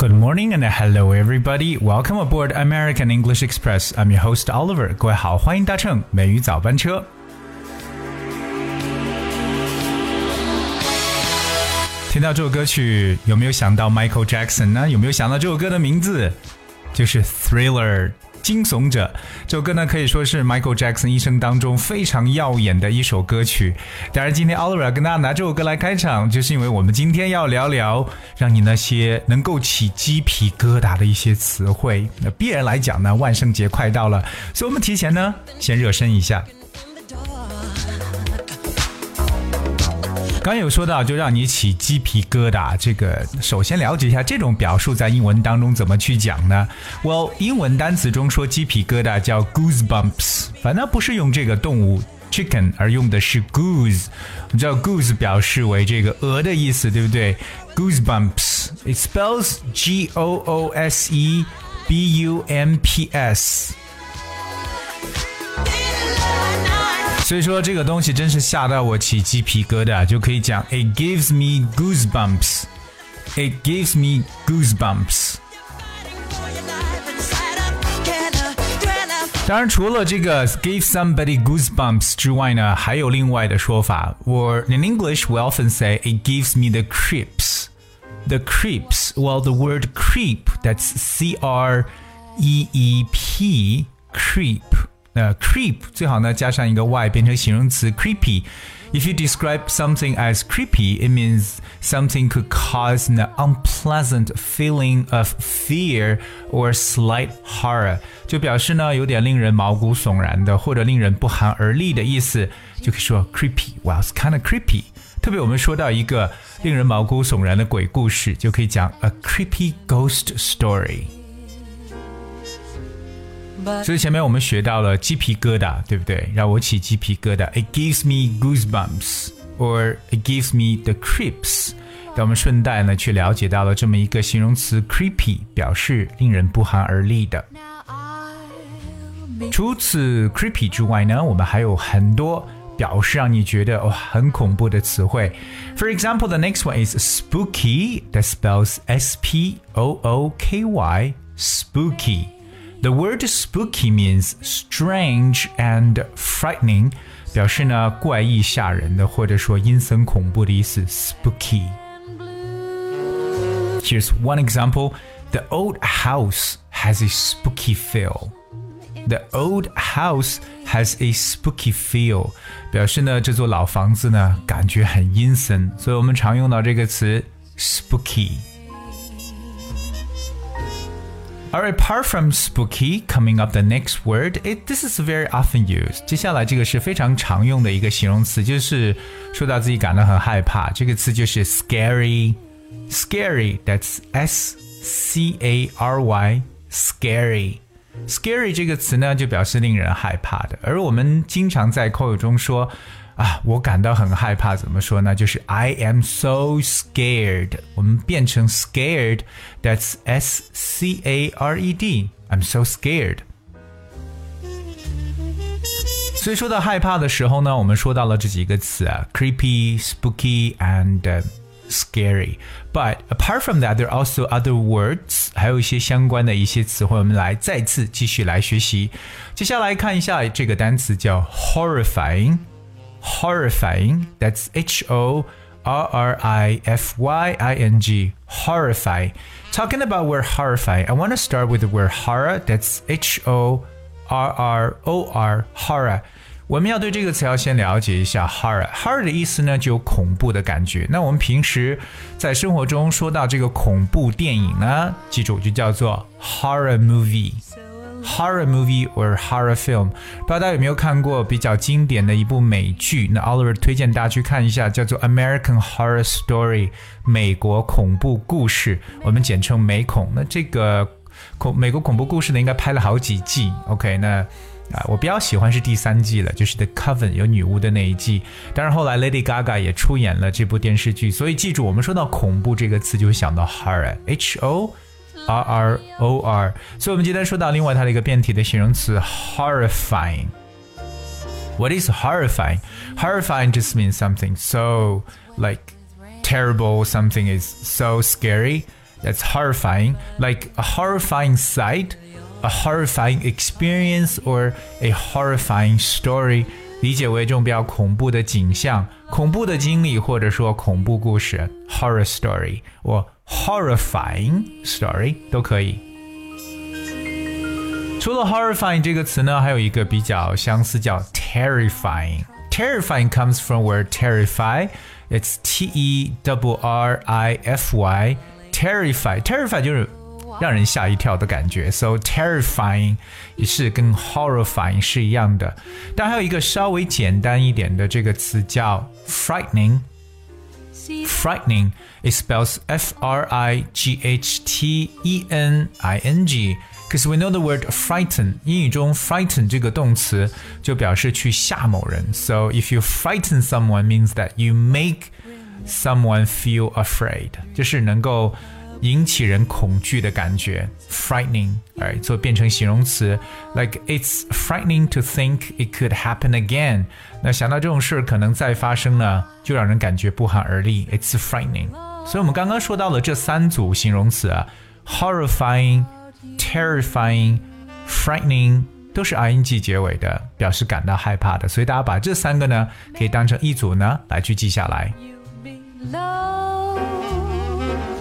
Good morning and hello everybody. Welcome aboard American English Express. I'm your host Oliver. 各位好，欢迎搭乘美语早班车。听到这首歌曲，有没有想到 Michael Jackson 呢？有没有想到这首歌的名字？就是 Thriller。惊悚者这首歌呢，可以说是 Michael Jackson 一生当中非常耀眼的一首歌曲。当然，今天 Oliver 跟大家拿这首歌来开场，就是因为我们今天要聊聊让你那些能够起鸡皮疙瘩的一些词汇。那必然来讲呢，万圣节快到了，所以我们提前呢先热身一下。刚有说到，就让你起鸡皮疙瘩。这个首先了解一下这种表述在英文当中怎么去讲呢？Well，英文单词中说鸡皮疙瘩叫 goosebumps，反正不是用这个动物 chicken，而用的是 goose。你知道 goose 表示为这个鹅的意思，对不对？goosebumps，it spells G O O S E B U M P S。所以说这个东西真是吓到我起鸡皮疙瘩，就可以讲 It gives me goosebumps. It gives me goosebumps. 当然，除了这个 give somebody goosebumps 之外呢，还有另外的说法。Or in English, we often say it gives me the creeps. The creeps. Well, the word creep, that's C R E E P, creep. 那 creep 最好呢加上一个 y 变成形容词 creepy。If you describe something as creepy, it means something could cause an unpleasant feeling of fear or slight horror，就表示呢有点令人毛骨悚然的或者令人不寒而栗的意思，就可以说 creepy。Well, it's kind of creepy。特别我们说到一个令人毛骨悚然的鬼故事，就可以讲 a creepy ghost story。所以前面我们学到了鸡皮疙瘩，对不对？让我起鸡皮疙瘩，it gives me goosebumps，or it gives me the creeps。但我们顺带呢，去了解到了这么一个形容词 creepy，表示令人不寒而栗的。除此 creepy 之外呢，我们还有很多表示让你觉得哇很恐怖的词汇。For example, the next one is spooky. That spells S P O O K Y. Spooky. The word spooky means strange and frightening，表示呢怪异吓人的，或者说阴森恐怖的意思。Spooky。Here's one example. The old house has a spooky feel. The old house has a spooky feel，表示呢这座老房子呢感觉很阴森，所以我们常用到这个词 spooky。 Alright, apart from spooky, coming up the next word, it this is very often used. 接下来这个是非常常用的一个形容词，就是说到自己感到很害怕。这个词就是 scary, scary. That's S C A R Y, scary. Scary 这个词呢，就表示令人害怕的。而我们经常在口语中说。 啊，我感到很害怕，怎么说呢？就是 I am so scared。我们变成 scared，that's S C A R E D。I'm so scared。所以说到害怕的时候呢，我们说到了这几个词啊，creepy、spooky and scary。But apart from that, there are also other words，还有一些相关的一些词汇，我们来再次继续来学习。接下来看一下这个单词叫 horrifying。 horrifying. That's H O R R I F Y I N G. Horrifying. Talking about word horrifying, I want to start with the word horror. That's H O R R O R. Horror. 我们要对这个词要先了解一下 horror。horror 的意思呢，就有恐怖的感觉。那我们平时在生活中说到这个恐怖电影呢，记住就叫做 horror movie。 Horror movie or horror film，不知道大家有没有看过比较经典的一部美剧？那 Oliver 推荐大家去看一下，叫做《American Horror Story》美国恐怖故事，我们简称美恐。那这个恐美国恐怖故事呢，应该拍了好几季。OK，那啊，我比较喜欢是第三季了，就是 The Coven 有女巫的那一季。当然后来 Lady Gaga 也出演了这部电视剧，所以记住，我们说到恐怖这个词，就会想到 horror，H O。R R O R，所以我们今天说到另外它的一个变体的形容词 horrifying。What is horrifying? Horrifying just means something so like terrible, something is so scary That's horrifying, like a horrifying sight, a horrifying experience, or a horrifying story. 理解为这种比较恐怖的景象、恐怖的经历，或者说恐怖故事 （horror story） 或 horrifying story 都可以。除了 horrifying 这个词呢，还有一个比较相似叫 terrifying。Terrifying comes from word terrify. It's T E W R I F Y. Terrify, terrify 就是让人吓一跳的感觉。So terrifying 也是跟 horrifying 是一样的。但还有一个稍微简单一点的这个词叫 frightening。 Frightening it spells F R I G H T E N I N G。Because we know the word frighten，英语中 frighten 这个动词就表示去吓某人。So if you frighten someone means that you make someone feel afraid，就是能够 引起人恐惧的感觉，frightening，哎，做变成形容词，like it's frightening to think it could happen again。那想到这种事可能再发生呢，就让人感觉不寒而栗，it's frightening。所以我们刚刚说到了这三组形容词啊，horrifying。terrifying、frightening 都是 ing 结尾的，表示感到害怕的。所以大家把这三个呢，可以当成一组呢来去记下来。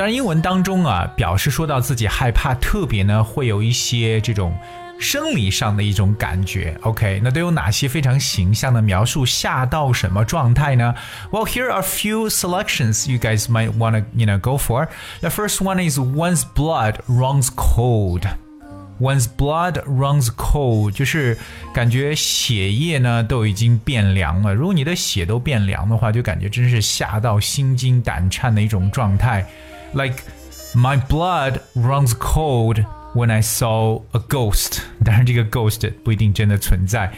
当然，英文当中啊，表示说到自己害怕，特别呢会有一些这种生理上的一种感觉。OK，那都有哪些非常形象的描述吓到什么状态呢？Well, here are a few selections you guys might want to, you know, go for. The first one is one's blood runs cold. One's blood runs cold，就是感觉血液呢都已经变凉了。如果你的血都变凉的话，就感觉真是吓到心惊胆颤的一种状态。Like my blood runs cold when I saw a ghost，当然这个 ghost 不一定真的存在。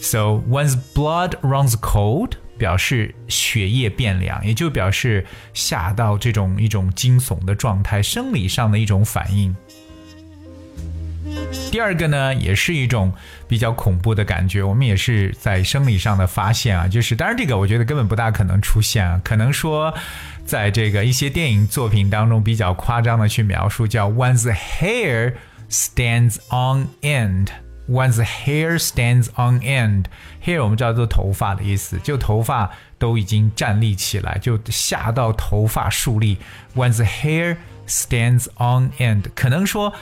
So one's blood runs cold 表示血液变凉，也就表示吓到这种一种惊悚的状态，生理上的一种反应。第二个呢，也是一种比较恐怖的感觉，我们也是在生理上的发现啊，就是当然这个我觉得根本不大可能出现啊，可能说在这个一些电影作品当中比较夸张的去描述，叫 one's hair stands on end，one's hair stands on end，hair 我们叫做头发的意思，就头发都已经站立起来，就吓到头发竖立，one's hair stands on end，可能说。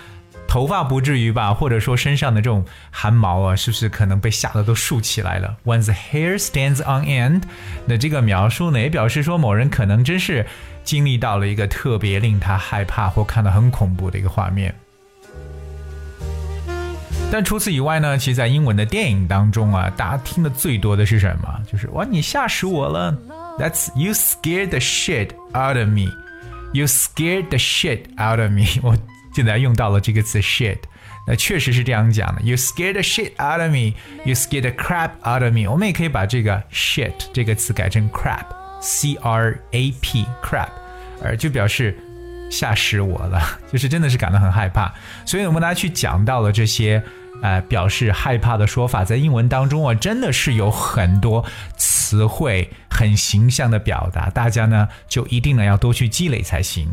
头发不至于吧，或者说身上的这种汗毛啊，是不是可能被吓得都竖起来了？One's hair stands on end。那这个描述呢，也表示说某人可能真是经历到了一个特别令他害怕或看到很恐怖的一个画面。但除此以外呢，其实，在英文的电影当中啊，大家听的最多的是什么？就是哇，你吓死我了！That's you scared the shit out of me. You scared the shit out of me. 我。现在用到了这个词 shit，那确实是这样讲的。You scared the shit out of me. You scared the crap out of me. 我们也可以把这个 shit 这个词改成 crap，c r a p crap，而就表示吓死我了，就是真的是感到很害怕。所以我们大家去讲到了这些呃表示害怕的说法，在英文当中啊，真的是有很多词汇很形象的表达，大家呢就一定呢要多去积累才行。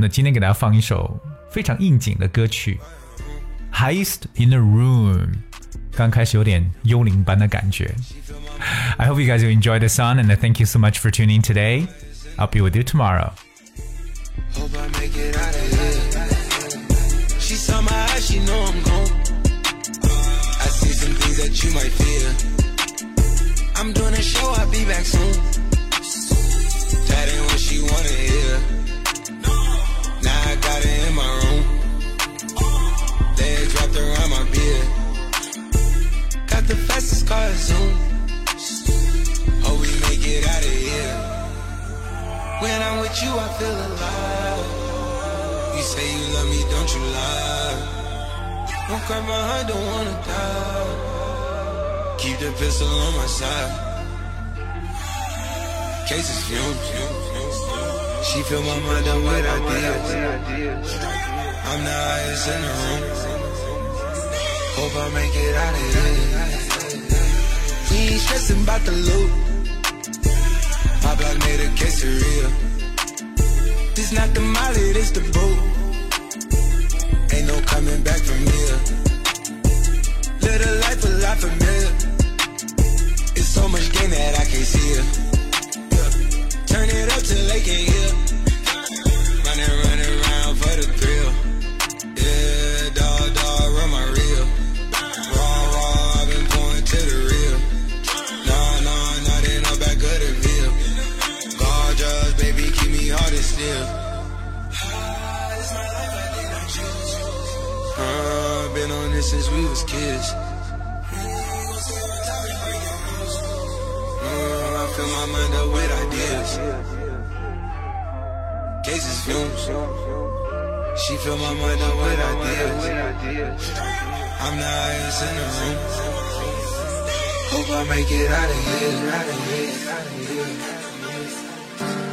那今天给大家放一首非常应景的歌曲《Highest in the Room》，刚开始有点幽灵般的感觉。I hope you guys will enjoy the song and thank you so much for tuning today. I'll be with you tomorrow. Hope I make it out of here. She saw my eyes, she know I'm gone. I see some things that you might fear. I'm doing a show, I'll be back soon. That ain't what she wanna hear. It in my room. Legs wrapped around my beard. Got the fastest car Zoom. Hope we make it out of here. When I'm with you, I feel alive. You say you love me, don't you lie? Don't cry my heart, don't wanna die. Keep the pistol on my side. Cases fumes. She fill my mind up with ideas. I'm the highest in the room. Hope I make it out of here. We ain't stressing about the loot. My block made a quesadilla. This not the molly, this the boat. Ain't no coming back from here. Little life a lot familiar. It's so much gain that I can't see it. Turn it up till they can hear. Running, running around for the thrill. Yeah, dog, dog, run my reel. Raw, raw, I've been going to the real. Nah, nah, not in the back of the veil. Gorgeous, baby, keep me hard and still. It's my life, I need not choose close. Uh, been on this since we was kids. Fill my mind up with ideas. Cases fumes. She fill my mind up with ideas. I'm the highest in the room. Hope I make it out of here. Out of here. Out of here.